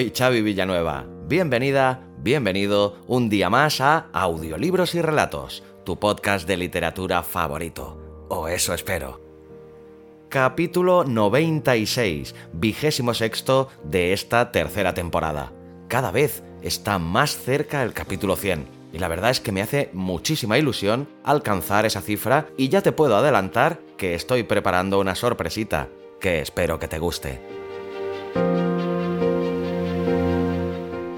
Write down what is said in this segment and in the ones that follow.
Soy Xavi Villanueva. Bienvenida, bienvenido un día más a Audiolibros y Relatos, tu podcast de literatura favorito. O eso espero. Capítulo 96, vigésimo sexto de esta tercera temporada. Cada vez está más cerca el capítulo 100. Y la verdad es que me hace muchísima ilusión alcanzar esa cifra y ya te puedo adelantar que estoy preparando una sorpresita que espero que te guste.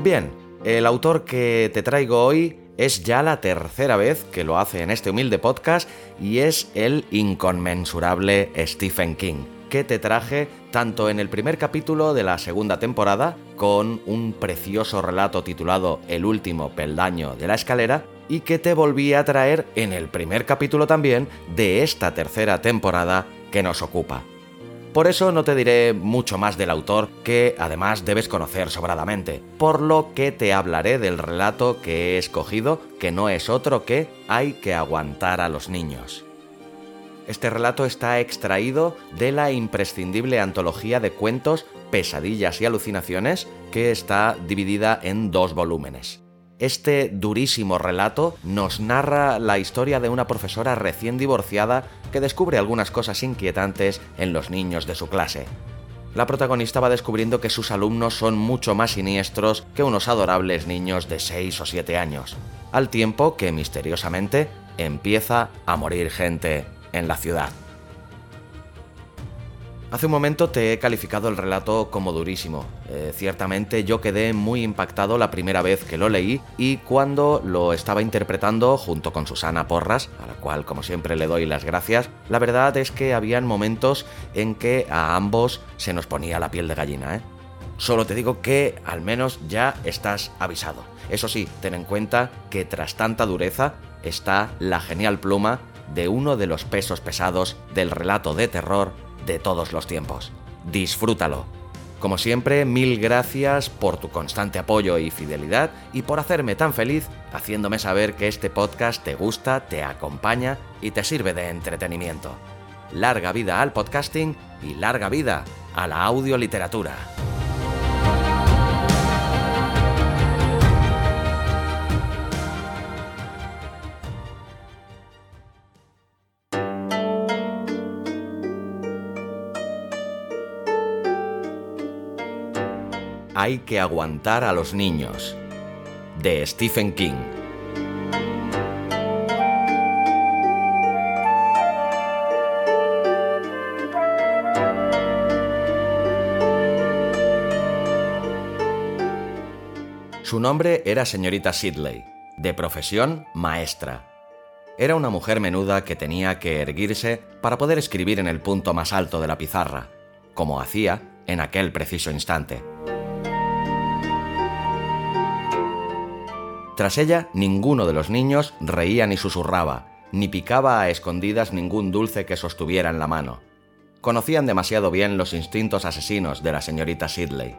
Bien, el autor que te traigo hoy es ya la tercera vez que lo hace en este humilde podcast y es el inconmensurable Stephen King, que te traje tanto en el primer capítulo de la segunda temporada, con un precioso relato titulado El último peldaño de la escalera, y que te volví a traer en el primer capítulo también de esta tercera temporada que nos ocupa. Por eso no te diré mucho más del autor, que además debes conocer sobradamente, por lo que te hablaré del relato que he escogido, que no es otro que Hay que aguantar a los niños. Este relato está extraído de la imprescindible antología de cuentos Pesadillas y Alucinaciones, que está dividida en dos volúmenes. Este durísimo relato nos narra la historia de una profesora recién divorciada que descubre algunas cosas inquietantes en los niños de su clase. La protagonista va descubriendo que sus alumnos son mucho más siniestros que unos adorables niños de 6 o 7 años, al tiempo que misteriosamente empieza a morir gente en la ciudad. Hace un momento te he calificado el relato como durísimo. Eh, ciertamente yo quedé muy impactado la primera vez que lo leí y cuando lo estaba interpretando junto con Susana Porras, a la cual como siempre le doy las gracias, la verdad es que habían momentos en que a ambos se nos ponía la piel de gallina. ¿eh? Solo te digo que al menos ya estás avisado. Eso sí, ten en cuenta que tras tanta dureza está la genial pluma de uno de los pesos pesados del relato de terror de todos los tiempos. Disfrútalo. Como siempre, mil gracias por tu constante apoyo y fidelidad y por hacerme tan feliz haciéndome saber que este podcast te gusta, te acompaña y te sirve de entretenimiento. Larga vida al podcasting y larga vida a la audioliteratura. Hay que aguantar a los niños, de Stephen King. Su nombre era señorita Sidley, de profesión maestra. Era una mujer menuda que tenía que erguirse para poder escribir en el punto más alto de la pizarra, como hacía en aquel preciso instante. Tras ella, ninguno de los niños reía ni susurraba, ni picaba a escondidas ningún dulce que sostuviera en la mano. Conocían demasiado bien los instintos asesinos de la señorita Sidley.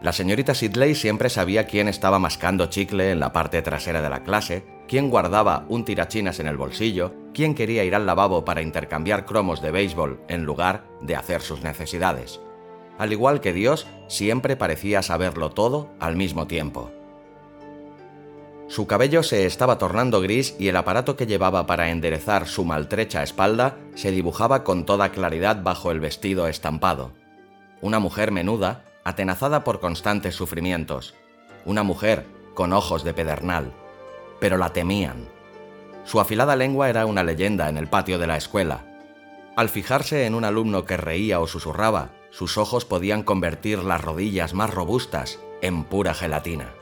La señorita Sidley siempre sabía quién estaba mascando chicle en la parte trasera de la clase, quién guardaba un tirachinas en el bolsillo, quién quería ir al lavabo para intercambiar cromos de béisbol en lugar de hacer sus necesidades. Al igual que Dios, siempre parecía saberlo todo al mismo tiempo. Su cabello se estaba tornando gris y el aparato que llevaba para enderezar su maltrecha espalda se dibujaba con toda claridad bajo el vestido estampado. Una mujer menuda, atenazada por constantes sufrimientos. Una mujer con ojos de pedernal. Pero la temían. Su afilada lengua era una leyenda en el patio de la escuela. Al fijarse en un alumno que reía o susurraba, sus ojos podían convertir las rodillas más robustas en pura gelatina.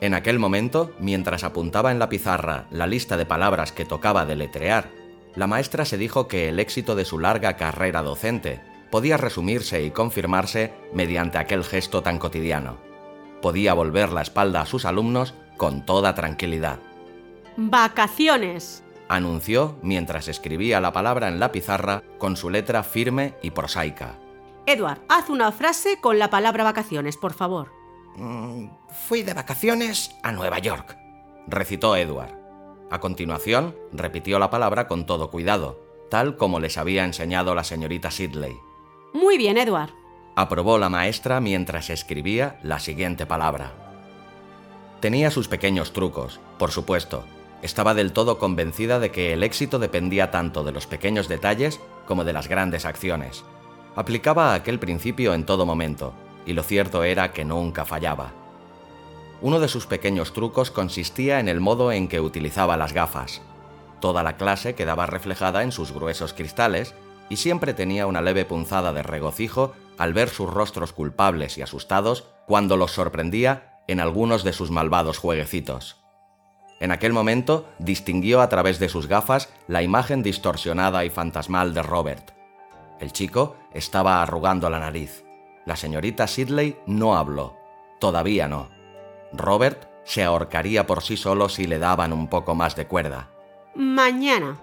En aquel momento, mientras apuntaba en la pizarra la lista de palabras que tocaba deletrear, la maestra se dijo que el éxito de su larga carrera docente podía resumirse y confirmarse mediante aquel gesto tan cotidiano. Podía volver la espalda a sus alumnos con toda tranquilidad. Vacaciones. Anunció mientras escribía la palabra en la pizarra con su letra firme y prosaica. Edward, haz una frase con la palabra vacaciones, por favor. Mm, fui de vacaciones a Nueva York, recitó Edward. A continuación, repitió la palabra con todo cuidado, tal como les había enseñado la señorita Sidley. Muy bien, Edward. Aprobó la maestra mientras escribía la siguiente palabra. Tenía sus pequeños trucos, por supuesto. Estaba del todo convencida de que el éxito dependía tanto de los pequeños detalles como de las grandes acciones. Aplicaba aquel principio en todo momento, y lo cierto era que nunca fallaba. Uno de sus pequeños trucos consistía en el modo en que utilizaba las gafas. Toda la clase quedaba reflejada en sus gruesos cristales y siempre tenía una leve punzada de regocijo al ver sus rostros culpables y asustados cuando los sorprendía en algunos de sus malvados jueguecitos. En aquel momento distinguió a través de sus gafas la imagen distorsionada y fantasmal de Robert. El chico estaba arrugando la nariz. La señorita Sidley no habló. Todavía no. Robert se ahorcaría por sí solo si le daban un poco más de cuerda. Mañana.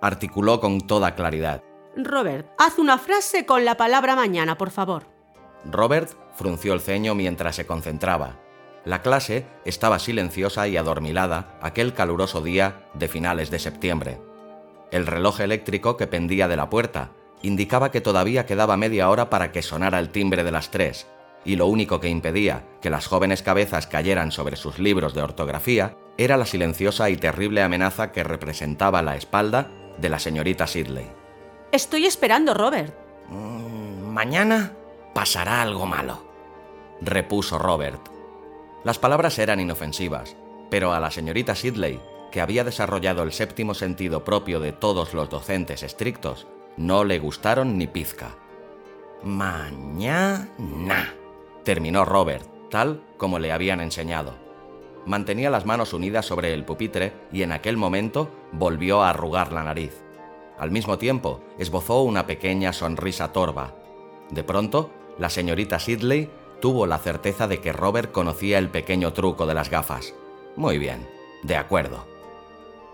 Articuló con toda claridad. Robert, haz una frase con la palabra mañana, por favor. Robert frunció el ceño mientras se concentraba. La clase estaba silenciosa y adormilada aquel caluroso día de finales de septiembre. El reloj eléctrico que pendía de la puerta indicaba que todavía quedaba media hora para que sonara el timbre de las tres, y lo único que impedía que las jóvenes cabezas cayeran sobre sus libros de ortografía era la silenciosa y terrible amenaza que representaba la espalda de la señorita Sidley. Estoy esperando, Robert. Mm, mañana pasará algo malo, repuso Robert. Las palabras eran inofensivas, pero a la señorita Sidley, que había desarrollado el séptimo sentido propio de todos los docentes estrictos, no le gustaron ni pizca. Mañana, terminó Robert, tal como le habían enseñado. Mantenía las manos unidas sobre el pupitre y en aquel momento volvió a arrugar la nariz. Al mismo tiempo, esbozó una pequeña sonrisa torva. De pronto, la señorita Sidley tuvo la certeza de que Robert conocía el pequeño truco de las gafas. Muy bien, de acuerdo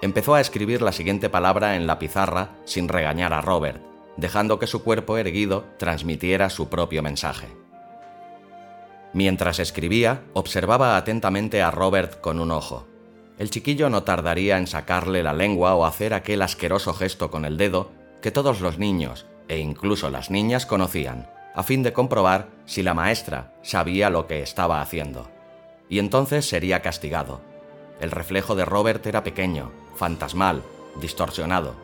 empezó a escribir la siguiente palabra en la pizarra sin regañar a Robert, dejando que su cuerpo erguido transmitiera su propio mensaje. Mientras escribía, observaba atentamente a Robert con un ojo. El chiquillo no tardaría en sacarle la lengua o hacer aquel asqueroso gesto con el dedo que todos los niños, e incluso las niñas, conocían, a fin de comprobar si la maestra sabía lo que estaba haciendo. Y entonces sería castigado. El reflejo de Robert era pequeño, fantasmal, distorsionado.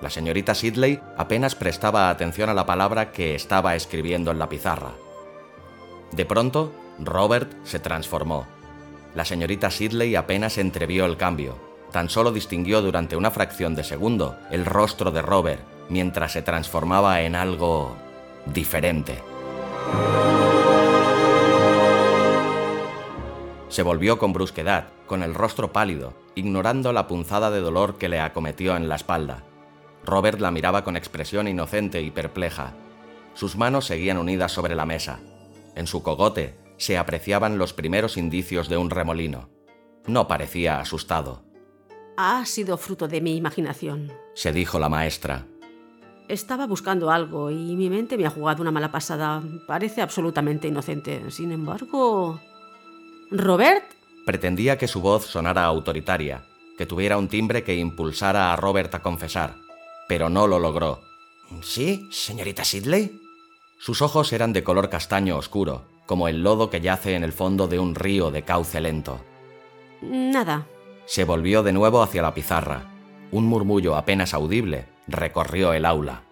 La señorita Sidley apenas prestaba atención a la palabra que estaba escribiendo en la pizarra. De pronto, Robert se transformó. La señorita Sidley apenas entrevió el cambio. Tan solo distinguió durante una fracción de segundo el rostro de Robert mientras se transformaba en algo diferente. Se volvió con brusquedad, con el rostro pálido, ignorando la punzada de dolor que le acometió en la espalda. Robert la miraba con expresión inocente y perpleja. Sus manos seguían unidas sobre la mesa. En su cogote se apreciaban los primeros indicios de un remolino. No parecía asustado. Ha sido fruto de mi imaginación, se dijo la maestra. Estaba buscando algo y mi mente me ha jugado una mala pasada. Parece absolutamente inocente. Sin embargo... ¿Robert? Pretendía que su voz sonara autoritaria, que tuviera un timbre que impulsara a Robert a confesar, pero no lo logró. ¿Sí, señorita Sidley? Sus ojos eran de color castaño oscuro, como el lodo que yace en el fondo de un río de cauce lento. Nada. Se volvió de nuevo hacia la pizarra. Un murmullo apenas audible recorrió el aula.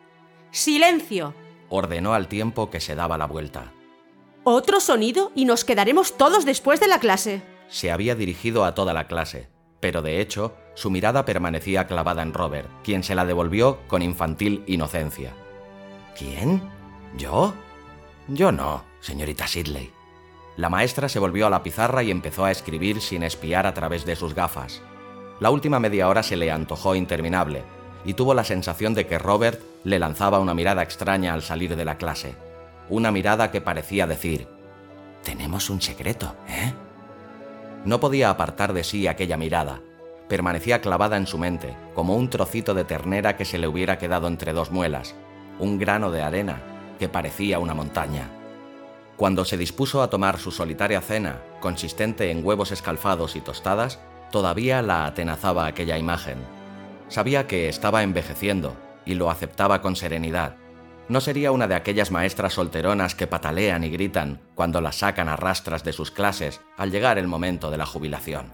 ¡Silencio! Ordenó al tiempo que se daba la vuelta. Otro sonido y nos quedaremos todos después de la clase. Se había dirigido a toda la clase, pero de hecho su mirada permanecía clavada en Robert, quien se la devolvió con infantil inocencia. ¿Quién? ¿Yo? Yo no, señorita Sidley. La maestra se volvió a la pizarra y empezó a escribir sin espiar a través de sus gafas. La última media hora se le antojó interminable, y tuvo la sensación de que Robert le lanzaba una mirada extraña al salir de la clase. Una mirada que parecía decir, Tenemos un secreto, ¿eh? No podía apartar de sí aquella mirada. Permanecía clavada en su mente, como un trocito de ternera que se le hubiera quedado entre dos muelas, un grano de arena que parecía una montaña. Cuando se dispuso a tomar su solitaria cena, consistente en huevos escalfados y tostadas, todavía la atenazaba aquella imagen. Sabía que estaba envejeciendo y lo aceptaba con serenidad. No sería una de aquellas maestras solteronas que patalean y gritan cuando las sacan a rastras de sus clases al llegar el momento de la jubilación.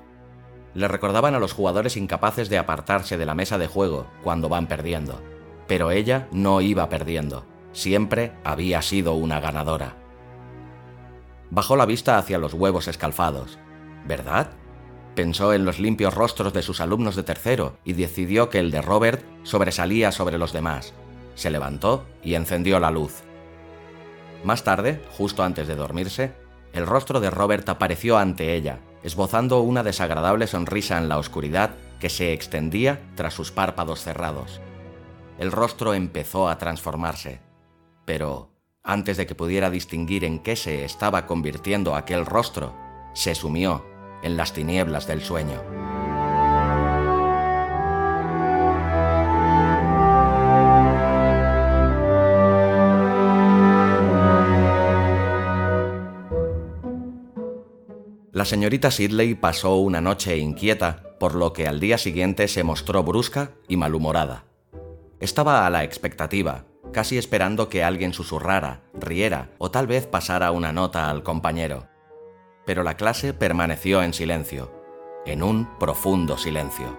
Le recordaban a los jugadores incapaces de apartarse de la mesa de juego cuando van perdiendo. Pero ella no iba perdiendo. Siempre había sido una ganadora. Bajó la vista hacia los huevos escalfados. ¿Verdad? Pensó en los limpios rostros de sus alumnos de tercero y decidió que el de Robert sobresalía sobre los demás. Se levantó y encendió la luz. Más tarde, justo antes de dormirse, el rostro de Robert apareció ante ella, esbozando una desagradable sonrisa en la oscuridad que se extendía tras sus párpados cerrados. El rostro empezó a transformarse, pero antes de que pudiera distinguir en qué se estaba convirtiendo aquel rostro, se sumió en las tinieblas del sueño. La señorita Sidley pasó una noche inquieta, por lo que al día siguiente se mostró brusca y malhumorada. Estaba a la expectativa, casi esperando que alguien susurrara, riera o tal vez pasara una nota al compañero. Pero la clase permaneció en silencio, en un profundo silencio.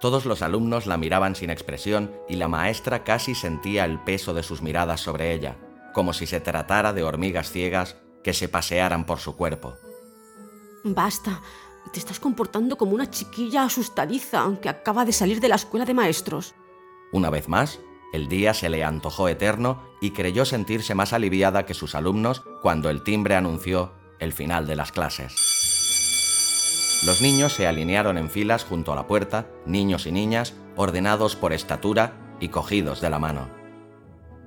Todos los alumnos la miraban sin expresión y la maestra casi sentía el peso de sus miradas sobre ella, como si se tratara de hormigas ciegas que se pasearan por su cuerpo. Basta, te estás comportando como una chiquilla asustadiza, aunque acaba de salir de la escuela de maestros. Una vez más, el día se le antojó eterno y creyó sentirse más aliviada que sus alumnos cuando el timbre anunció el final de las clases. Los niños se alinearon en filas junto a la puerta, niños y niñas, ordenados por estatura y cogidos de la mano.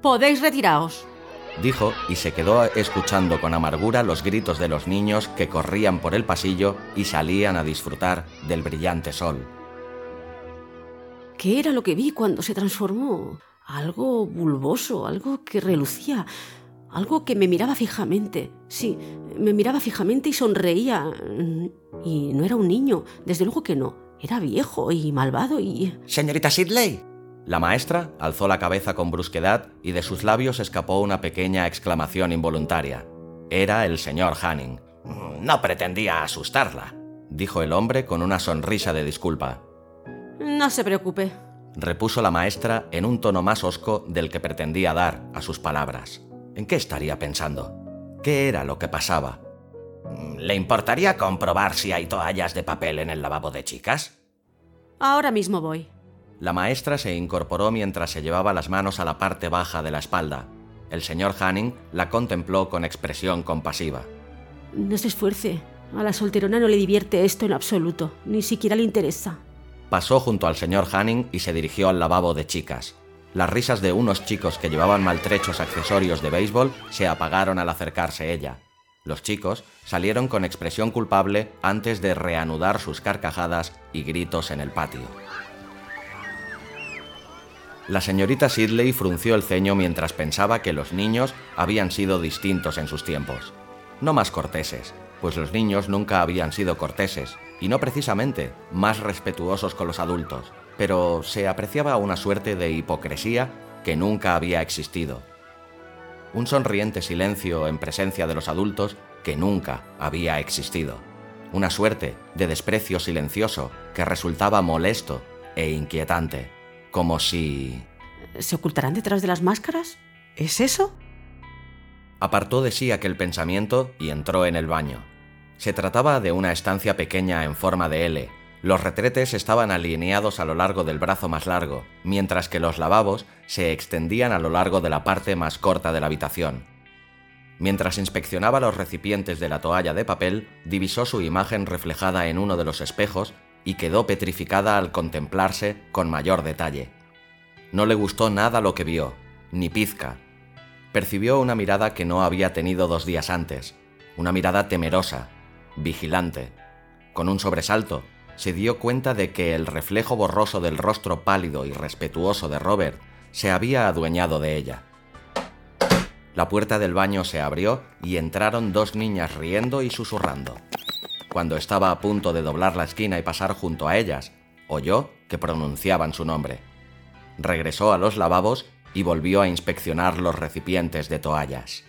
Podéis retiraos dijo y se quedó escuchando con amargura los gritos de los niños que corrían por el pasillo y salían a disfrutar del brillante sol. ¿Qué era lo que vi cuando se transformó? Algo bulboso, algo que relucía, algo que me miraba fijamente. Sí, me miraba fijamente y sonreía. Y no era un niño, desde luego que no. Era viejo y malvado y... Señorita Sidley, la maestra alzó la cabeza con brusquedad y de sus labios escapó una pequeña exclamación involuntaria. Era el señor Hanning. No pretendía asustarla, dijo el hombre con una sonrisa de disculpa. No se preocupe, repuso la maestra en un tono más hosco del que pretendía dar a sus palabras. ¿En qué estaría pensando? ¿Qué era lo que pasaba? ¿Le importaría comprobar si hay toallas de papel en el lavabo de chicas? Ahora mismo voy. La maestra se incorporó mientras se llevaba las manos a la parte baja de la espalda. El señor Hanning la contempló con expresión compasiva. No se esfuerce. A la solterona no le divierte esto en absoluto. Ni siquiera le interesa. Pasó junto al señor Hanning y se dirigió al lavabo de chicas. Las risas de unos chicos que llevaban maltrechos accesorios de béisbol se apagaron al acercarse ella. Los chicos salieron con expresión culpable antes de reanudar sus carcajadas y gritos en el patio. La señorita Sidley frunció el ceño mientras pensaba que los niños habían sido distintos en sus tiempos. No más corteses, pues los niños nunca habían sido corteses, y no precisamente más respetuosos con los adultos, pero se apreciaba una suerte de hipocresía que nunca había existido. un sonriente silencio en presencia de los adultos que nunca había existido, una suerte de desprecio silencioso que resultaba molesto e inquietante, como si... ¿Se ocultarán detrás de las máscaras? ¿Es eso? Apartó de sí aquel pensamiento y entró en el baño. Se trataba de una estancia pequeña en forma de L. Los retretes estaban alineados a lo largo del brazo más largo, mientras que los lavabos se extendían a lo largo de la parte más corta de la habitación. Mientras inspeccionaba los recipientes de la toalla de papel, divisó su imagen reflejada en uno de los espejos y quedó petrificada al contemplarse con mayor detalle. No le gustó nada lo que vio, ni pizca. Percibió una mirada que no había tenido dos días antes, una mirada temerosa, vigilante. Con un sobresalto, se dio cuenta de que el reflejo borroso del rostro pálido y respetuoso de Robert se había adueñado de ella. La puerta del baño se abrió y entraron dos niñas riendo y susurrando. Cuando estaba a punto de doblar la esquina y pasar junto a ellas, oyó que pronunciaban su nombre. Regresó a los lavabos y volvió a inspeccionar los recipientes de toallas.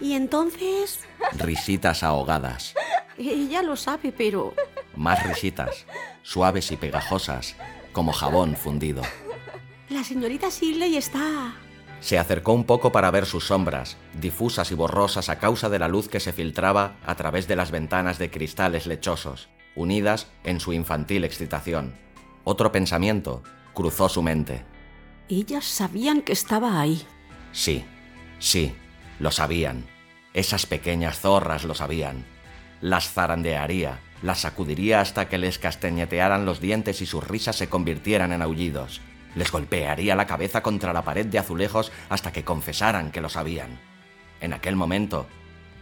¿Y entonces? Risitas ahogadas. Ella lo sabe, pero... Más risitas, suaves y pegajosas, como jabón fundido. La señorita Sidley está... Se acercó un poco para ver sus sombras, difusas y borrosas a causa de la luz que se filtraba a través de las ventanas de cristales lechosos, unidas en su infantil excitación. Otro pensamiento cruzó su mente. Ellas sabían que estaba ahí. Sí, sí, lo sabían. Esas pequeñas zorras lo sabían. Las zarandearía, las sacudiría hasta que les castañetearan los dientes y sus risas se convirtieran en aullidos. Les golpearía la cabeza contra la pared de azulejos hasta que confesaran que lo sabían. En aquel momento,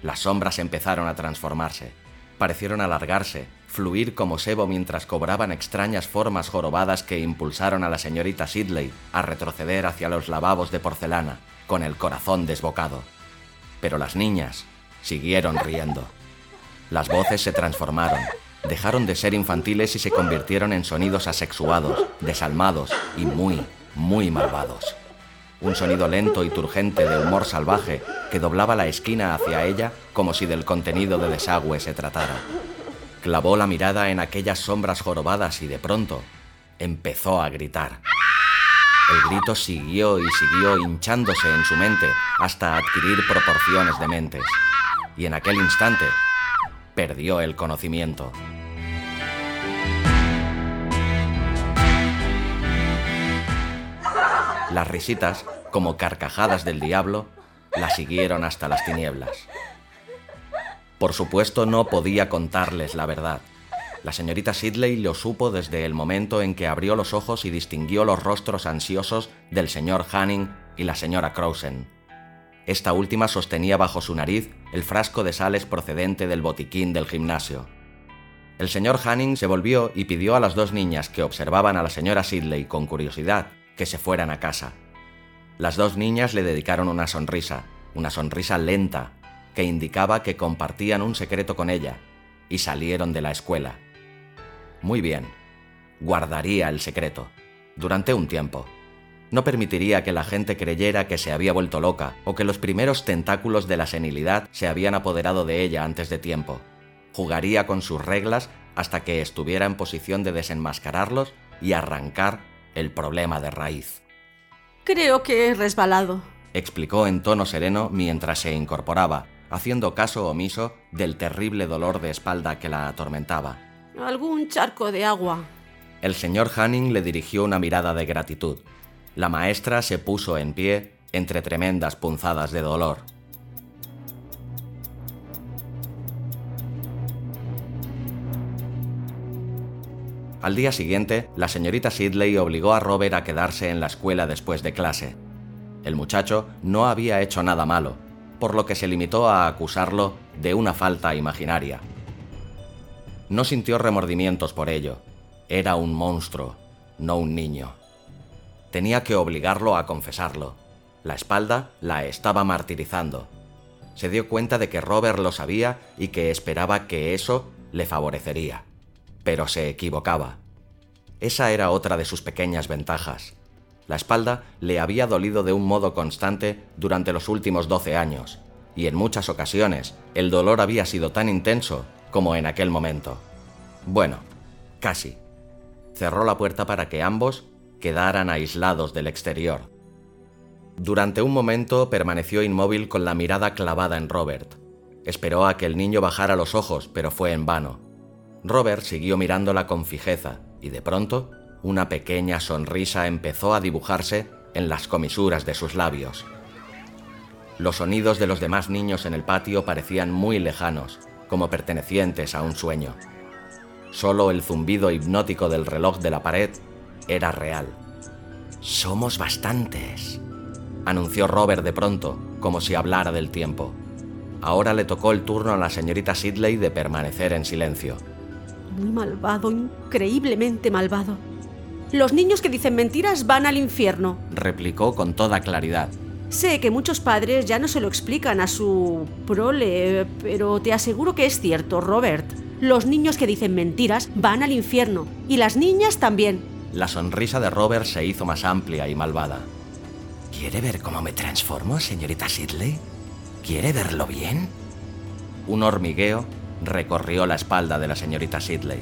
las sombras empezaron a transformarse. Parecieron alargarse, fluir como sebo mientras cobraban extrañas formas jorobadas que impulsaron a la señorita Sidley a retroceder hacia los lavabos de porcelana, con el corazón desbocado. Pero las niñas siguieron riendo. Las voces se transformaron, dejaron de ser infantiles y se convirtieron en sonidos asexuados, desalmados y muy, muy malvados. Un sonido lento y turgente de humor salvaje que doblaba la esquina hacia ella como si del contenido de desagüe se tratara. Clavó la mirada en aquellas sombras jorobadas y de pronto empezó a gritar. El grito siguió y siguió hinchándose en su mente hasta adquirir proporciones dementes. Y en aquel instante perdió el conocimiento. Las risitas, como carcajadas del diablo, la siguieron hasta las tinieblas. Por supuesto no podía contarles la verdad. La señorita Sidley lo supo desde el momento en que abrió los ojos y distinguió los rostros ansiosos del señor Hanning y la señora Crowsen. Esta última sostenía bajo su nariz el frasco de sales procedente del botiquín del gimnasio. El señor Hanning se volvió y pidió a las dos niñas que observaban a la señora Sidley con curiosidad que se fueran a casa. Las dos niñas le dedicaron una sonrisa, una sonrisa lenta, que indicaba que compartían un secreto con ella, y salieron de la escuela. Muy bien, guardaría el secreto, durante un tiempo. No permitiría que la gente creyera que se había vuelto loca o que los primeros tentáculos de la senilidad se habían apoderado de ella antes de tiempo. Jugaría con sus reglas hasta que estuviera en posición de desenmascararlos y arrancar el problema de raíz. Creo que he resbalado, explicó en tono sereno mientras se incorporaba, haciendo caso omiso del terrible dolor de espalda que la atormentaba. Algún charco de agua. El señor Hanning le dirigió una mirada de gratitud. La maestra se puso en pie entre tremendas punzadas de dolor. Al día siguiente, la señorita Sidley obligó a Robert a quedarse en la escuela después de clase. El muchacho no había hecho nada malo, por lo que se limitó a acusarlo de una falta imaginaria. No sintió remordimientos por ello. Era un monstruo, no un niño. Tenía que obligarlo a confesarlo. La espalda la estaba martirizando. Se dio cuenta de que Robert lo sabía y que esperaba que eso le favorecería pero se equivocaba. Esa era otra de sus pequeñas ventajas. La espalda le había dolido de un modo constante durante los últimos 12 años, y en muchas ocasiones el dolor había sido tan intenso como en aquel momento. Bueno, casi. Cerró la puerta para que ambos quedaran aislados del exterior. Durante un momento permaneció inmóvil con la mirada clavada en Robert. Esperó a que el niño bajara los ojos, pero fue en vano. Robert siguió mirándola con fijeza y de pronto una pequeña sonrisa empezó a dibujarse en las comisuras de sus labios. Los sonidos de los demás niños en el patio parecían muy lejanos, como pertenecientes a un sueño. Solo el zumbido hipnótico del reloj de la pared era real. Somos bastantes, anunció Robert de pronto, como si hablara del tiempo. Ahora le tocó el turno a la señorita Sidley de permanecer en silencio. Muy malvado, increíblemente malvado. Los niños que dicen mentiras van al infierno, replicó con toda claridad. Sé que muchos padres ya no se lo explican a su prole, pero te aseguro que es cierto, Robert. Los niños que dicen mentiras van al infierno, y las niñas también. La sonrisa de Robert se hizo más amplia y malvada. ¿Quiere ver cómo me transformo, señorita Sidley? ¿Quiere verlo bien? Un hormigueo recorrió la espalda de la señorita Sidley.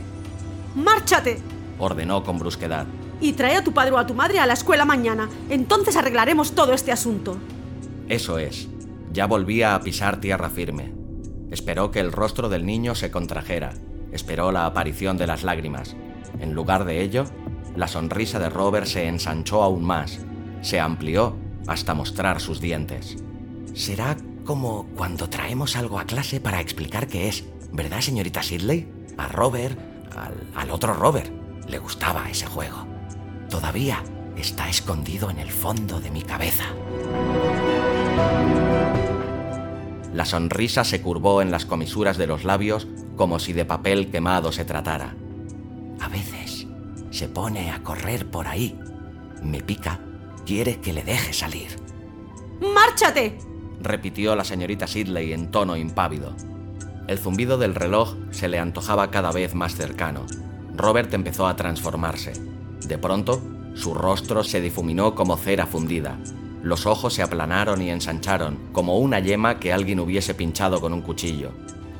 ¡Márchate! ordenó con brusquedad. Y trae a tu padre o a tu madre a la escuela mañana. Entonces arreglaremos todo este asunto. Eso es. Ya volvía a pisar tierra firme. Esperó que el rostro del niño se contrajera. Esperó la aparición de las lágrimas. En lugar de ello, la sonrisa de Robert se ensanchó aún más. Se amplió hasta mostrar sus dientes. Será como cuando traemos algo a clase para explicar qué es, ¿verdad, señorita Sidley? A Robert, al, otro Robert, le gustaba ese juego. Todavía está escondido en el fondo de mi cabeza. La sonrisa se curvó en las comisuras de los labios como si de papel quemado se tratara. A veces se pone a correr por ahí. Me pica Quiere que le deje salir. ¡Márchate! repitió la señorita Sidley en tono impávido. El zumbido del reloj se le antojaba cada vez más cercano. Robert empezó a transformarse. De pronto, su rostro se difuminó como cera fundida. Los ojos se aplanaron y ensancharon, como una yema que alguien hubiese pinchado con un cuchillo.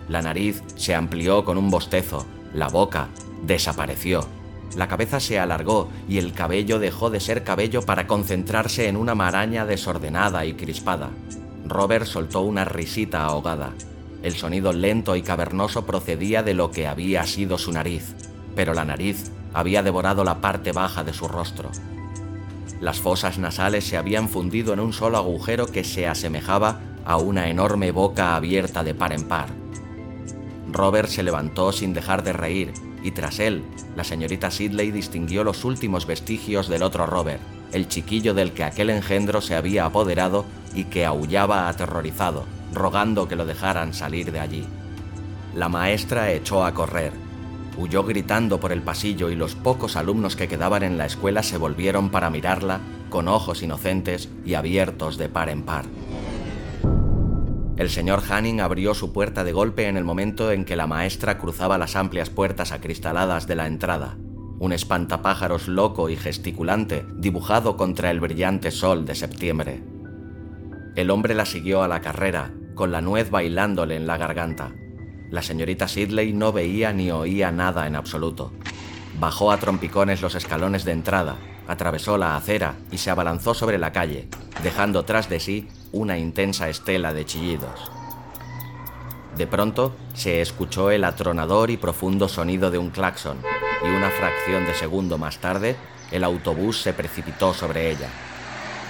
La nariz se amplió con un bostezo. La boca desapareció. La cabeza se alargó y el cabello dejó de ser cabello para concentrarse en una maraña desordenada y crispada. Robert soltó una risita ahogada. El sonido lento y cavernoso procedía de lo que había sido su nariz, pero la nariz había devorado la parte baja de su rostro. Las fosas nasales se habían fundido en un solo agujero que se asemejaba a una enorme boca abierta de par en par. Robert se levantó sin dejar de reír y tras él, la señorita Sidley distinguió los últimos vestigios del otro Robert, el chiquillo del que aquel engendro se había apoderado y que aullaba aterrorizado, rogando que lo dejaran salir de allí. La maestra echó a correr. Huyó gritando por el pasillo y los pocos alumnos que quedaban en la escuela se volvieron para mirarla con ojos inocentes y abiertos de par en par. El señor Hanning abrió su puerta de golpe en el momento en que la maestra cruzaba las amplias puertas acristaladas de la entrada. Un espantapájaros loco y gesticulante dibujado contra el brillante sol de septiembre. El hombre la siguió a la carrera, con la nuez bailándole en la garganta. La señorita Sidley no veía ni oía nada en absoluto. Bajó a trompicones los escalones de entrada, atravesó la acera y se abalanzó sobre la calle, dejando tras de sí una intensa estela de chillidos. De pronto se escuchó el atronador y profundo sonido de un claxon, y una fracción de segundo más tarde, el autobús se precipitó sobre ella.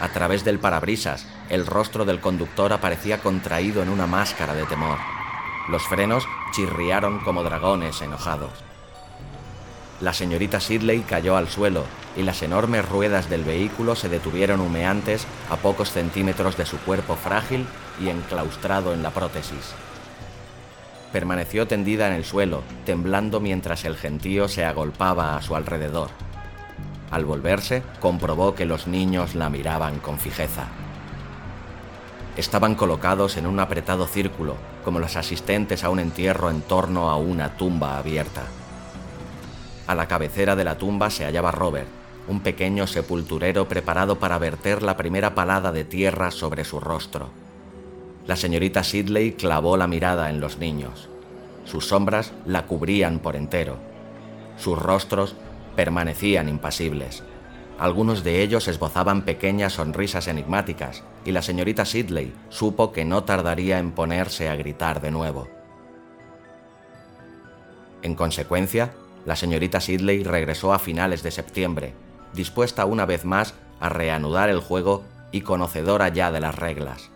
A través del parabrisas, el rostro del conductor aparecía contraído en una máscara de temor. Los frenos chirriaron como dragones enojados. La señorita Sidley cayó al suelo y las enormes ruedas del vehículo se detuvieron humeantes a pocos centímetros de su cuerpo frágil y enclaustrado en la prótesis. Permaneció tendida en el suelo, temblando mientras el gentío se agolpaba a su alrededor. Al volverse, comprobó que los niños la miraban con fijeza. Estaban colocados en un apretado círculo, como los asistentes a un entierro en torno a una tumba abierta. A la cabecera de la tumba se hallaba Robert, un pequeño sepulturero preparado para verter la primera palada de tierra sobre su rostro. La señorita Sidley clavó la mirada en los niños. Sus sombras la cubrían por entero. Sus rostros permanecían impasibles. Algunos de ellos esbozaban pequeñas sonrisas enigmáticas, y la señorita Sidley supo que no tardaría en ponerse a gritar de nuevo. En consecuencia, la señorita Sidley regresó a finales de septiembre, dispuesta una vez más a reanudar el juego y conocedora ya de las reglas.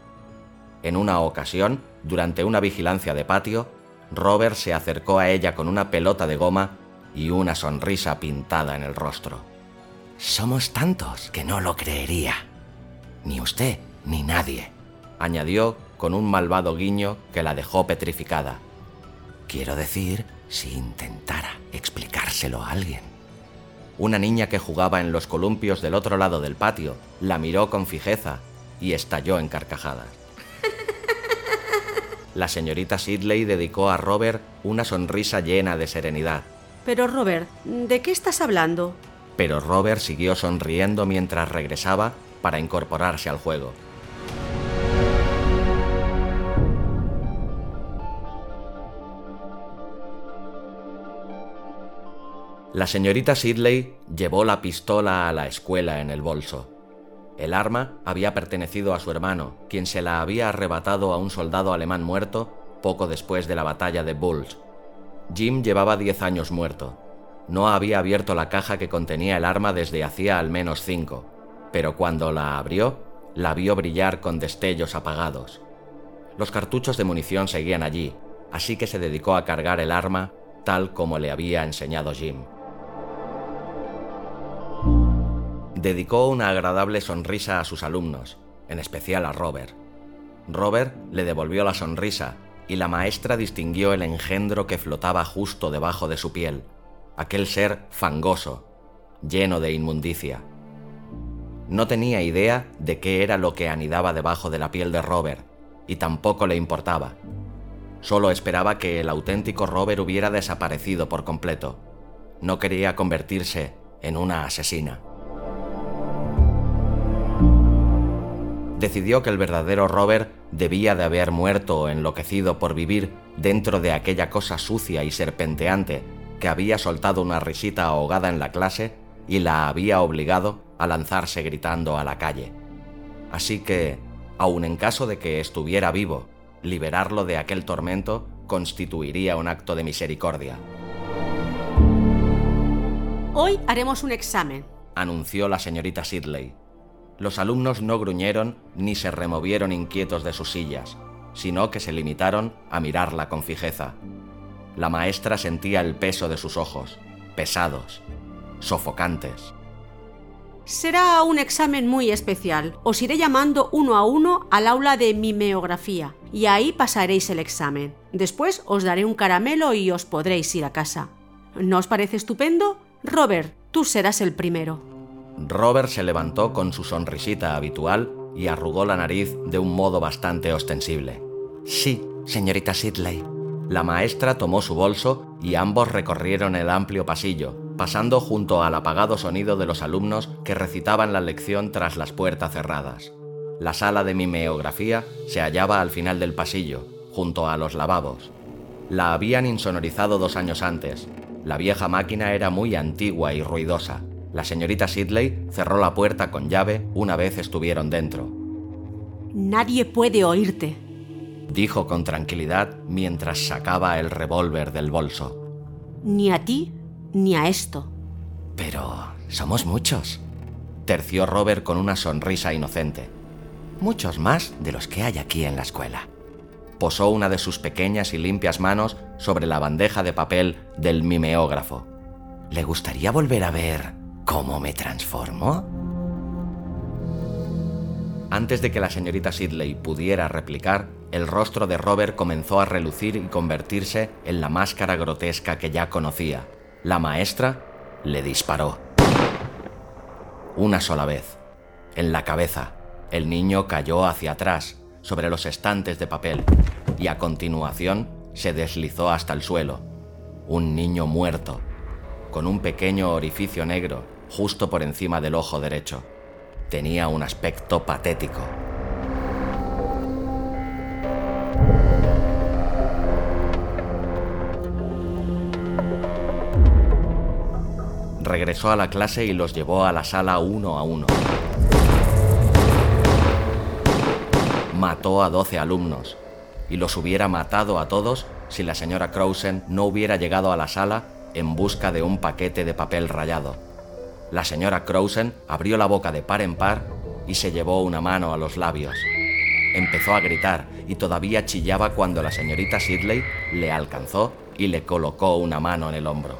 En una ocasión, durante una vigilancia de patio, Robert se acercó a ella con una pelota de goma y una sonrisa pintada en el rostro. Somos tantos que no lo creería. Ni usted ni nadie, añadió con un malvado guiño que la dejó petrificada. Quiero decir, si intentara explicárselo a alguien. Una niña que jugaba en los columpios del otro lado del patio la miró con fijeza y estalló en carcajadas. La señorita Sidley dedicó a Robert una sonrisa llena de serenidad. Pero Robert, ¿de qué estás hablando? Pero Robert siguió sonriendo mientras regresaba para incorporarse al juego. La señorita Sidley llevó la pistola a la escuela en el bolso. El arma había pertenecido a su hermano, quien se la había arrebatado a un soldado alemán muerto poco después de la batalla de Bulls. Jim llevaba 10 años muerto. No había abierto la caja que contenía el arma desde hacía al menos cinco, pero cuando la abrió, la vio brillar con destellos apagados. Los cartuchos de munición seguían allí, así que se dedicó a cargar el arma tal como le había enseñado Jim. dedicó una agradable sonrisa a sus alumnos, en especial a Robert. Robert le devolvió la sonrisa y la maestra distinguió el engendro que flotaba justo debajo de su piel, aquel ser fangoso, lleno de inmundicia. No tenía idea de qué era lo que anidaba debajo de la piel de Robert, y tampoco le importaba. Solo esperaba que el auténtico Robert hubiera desaparecido por completo. No quería convertirse en una asesina. decidió que el verdadero Robert debía de haber muerto o enloquecido por vivir dentro de aquella cosa sucia y serpenteante que había soltado una risita ahogada en la clase y la había obligado a lanzarse gritando a la calle. Así que, aun en caso de que estuviera vivo, liberarlo de aquel tormento constituiría un acto de misericordia. Hoy haremos un examen, anunció la señorita Sidley. Los alumnos no gruñeron ni se removieron inquietos de sus sillas, sino que se limitaron a mirarla con fijeza. La maestra sentía el peso de sus ojos, pesados, sofocantes. Será un examen muy especial. Os iré llamando uno a uno al aula de mimeografía y ahí pasaréis el examen. Después os daré un caramelo y os podréis ir a casa. ¿No os parece estupendo? Robert, tú serás el primero. Robert se levantó con su sonrisita habitual y arrugó la nariz de un modo bastante ostensible. Sí, señorita Sidley. La maestra tomó su bolso y ambos recorrieron el amplio pasillo, pasando junto al apagado sonido de los alumnos que recitaban la lección tras las puertas cerradas. La sala de mimeografía se hallaba al final del pasillo, junto a los lavabos. La habían insonorizado dos años antes. La vieja máquina era muy antigua y ruidosa, la señorita Sidley cerró la puerta con llave una vez estuvieron dentro. Nadie puede oírte, dijo con tranquilidad mientras sacaba el revólver del bolso. Ni a ti ni a esto. Pero somos muchos, terció Robert con una sonrisa inocente. Muchos más de los que hay aquí en la escuela. Posó una de sus pequeñas y limpias manos sobre la bandeja de papel del mimeógrafo. ¿Le gustaría volver a ver ¿Cómo me transformo? Antes de que la señorita Sidley pudiera replicar, el rostro de Robert comenzó a relucir y convertirse en la máscara grotesca que ya conocía. La maestra le disparó. Una sola vez. En la cabeza. El niño cayó hacia atrás, sobre los estantes de papel, y a continuación se deslizó hasta el suelo. Un niño muerto, con un pequeño orificio negro justo por encima del ojo derecho. Tenía un aspecto patético. Regresó a la clase y los llevó a la sala uno a uno. Mató a 12 alumnos y los hubiera matado a todos si la señora Crowsen no hubiera llegado a la sala en busca de un paquete de papel rayado. La señora Crowsen abrió la boca de par en par y se llevó una mano a los labios. Empezó a gritar y todavía chillaba cuando la señorita Sidley le alcanzó y le colocó una mano en el hombro.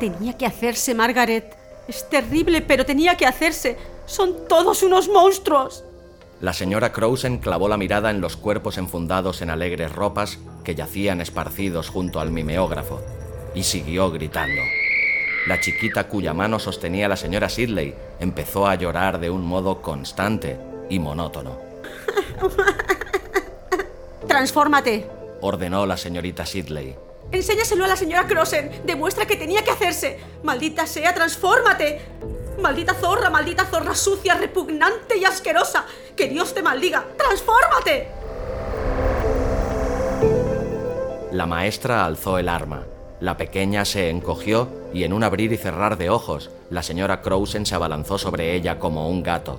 Tenía que hacerse, Margaret. Es terrible, pero tenía que hacerse. Son todos unos monstruos. La señora Crowsen clavó la mirada en los cuerpos enfundados en alegres ropas que yacían esparcidos junto al mimeógrafo y siguió gritando. La chiquita cuya mano sostenía la señora Sidley empezó a llorar de un modo constante y monótono. Transfórmate, ordenó la señorita Sidley. Enséñaselo a la señora Crossen. Demuestra que tenía que hacerse. Maldita sea, transfórmate. Maldita zorra, maldita zorra sucia, repugnante y asquerosa. Que Dios te maldiga. ¡Transfórmate! La maestra alzó el arma. La pequeña se encogió y en un abrir y cerrar de ojos, la señora Crowsen se abalanzó sobre ella como un gato.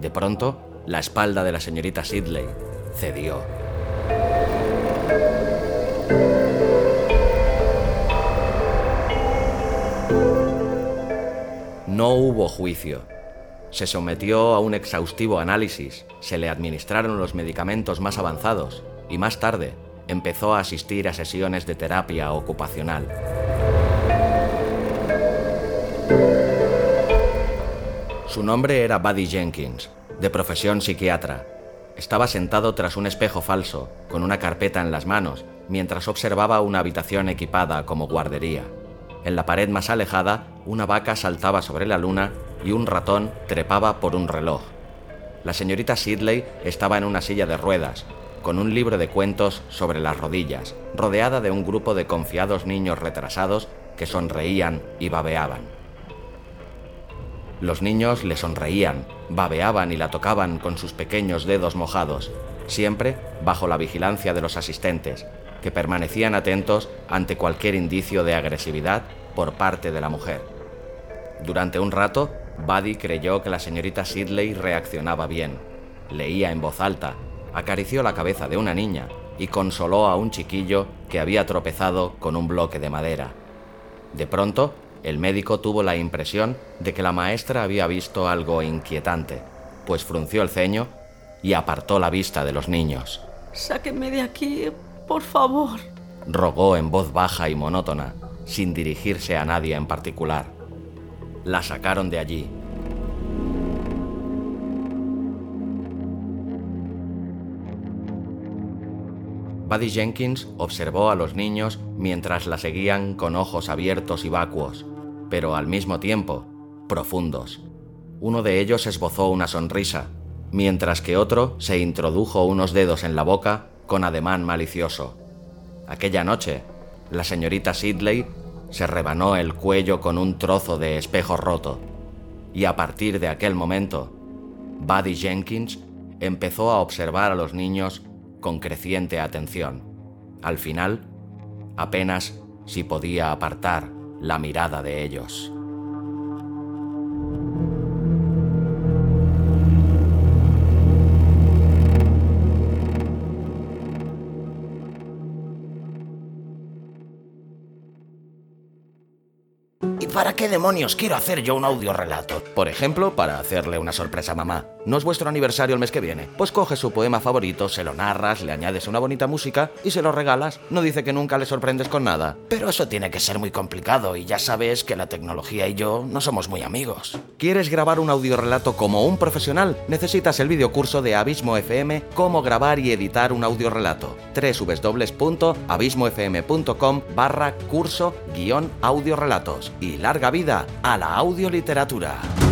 De pronto, la espalda de la señorita Sidley cedió. No hubo juicio. Se sometió a un exhaustivo análisis, se le administraron los medicamentos más avanzados y más tarde empezó a asistir a sesiones de terapia ocupacional. Su nombre era Buddy Jenkins, de profesión psiquiatra. Estaba sentado tras un espejo falso, con una carpeta en las manos, mientras observaba una habitación equipada como guardería. En la pared más alejada, una vaca saltaba sobre la luna y un ratón trepaba por un reloj. La señorita Sidley estaba en una silla de ruedas, con un libro de cuentos sobre las rodillas, rodeada de un grupo de confiados niños retrasados que sonreían y babeaban. Los niños le sonreían, babeaban y la tocaban con sus pequeños dedos mojados, siempre bajo la vigilancia de los asistentes, que permanecían atentos ante cualquier indicio de agresividad por parte de la mujer. Durante un rato, Buddy creyó que la señorita Sidley reaccionaba bien. Leía en voz alta, acarició la cabeza de una niña y consoló a un chiquillo que había tropezado con un bloque de madera. De pronto, el médico tuvo la impresión de que la maestra había visto algo inquietante, pues frunció el ceño y apartó la vista de los niños. Sáquenme de aquí, por favor, rogó en voz baja y monótona, sin dirigirse a nadie en particular. La sacaron de allí. Buddy Jenkins observó a los niños mientras la seguían con ojos abiertos y vacuos, pero al mismo tiempo profundos. Uno de ellos esbozó una sonrisa, mientras que otro se introdujo unos dedos en la boca con ademán malicioso. Aquella noche, la señorita Sidley se rebanó el cuello con un trozo de espejo roto, y a partir de aquel momento, Buddy Jenkins empezó a observar a los niños con creciente atención. Al final, apenas si podía apartar la mirada de ellos. ¿Para qué demonios quiero hacer yo un audio relato? Por ejemplo, para hacerle una sorpresa a mamá. ¿No es vuestro aniversario el mes que viene? Pues coges su poema favorito, se lo narras, le añades una bonita música y se lo regalas. No dice que nunca le sorprendes con nada. Pero eso tiene que ser muy complicado y ya sabes que la tecnología y yo no somos muy amigos. ¿Quieres grabar un audiorelato como un profesional? Necesitas el videocurso de Abismo FM Cómo grabar y editar un audiorelato. www.abismofm.com barra curso guion audiorelatos. Y larga vida a la audioliteratura.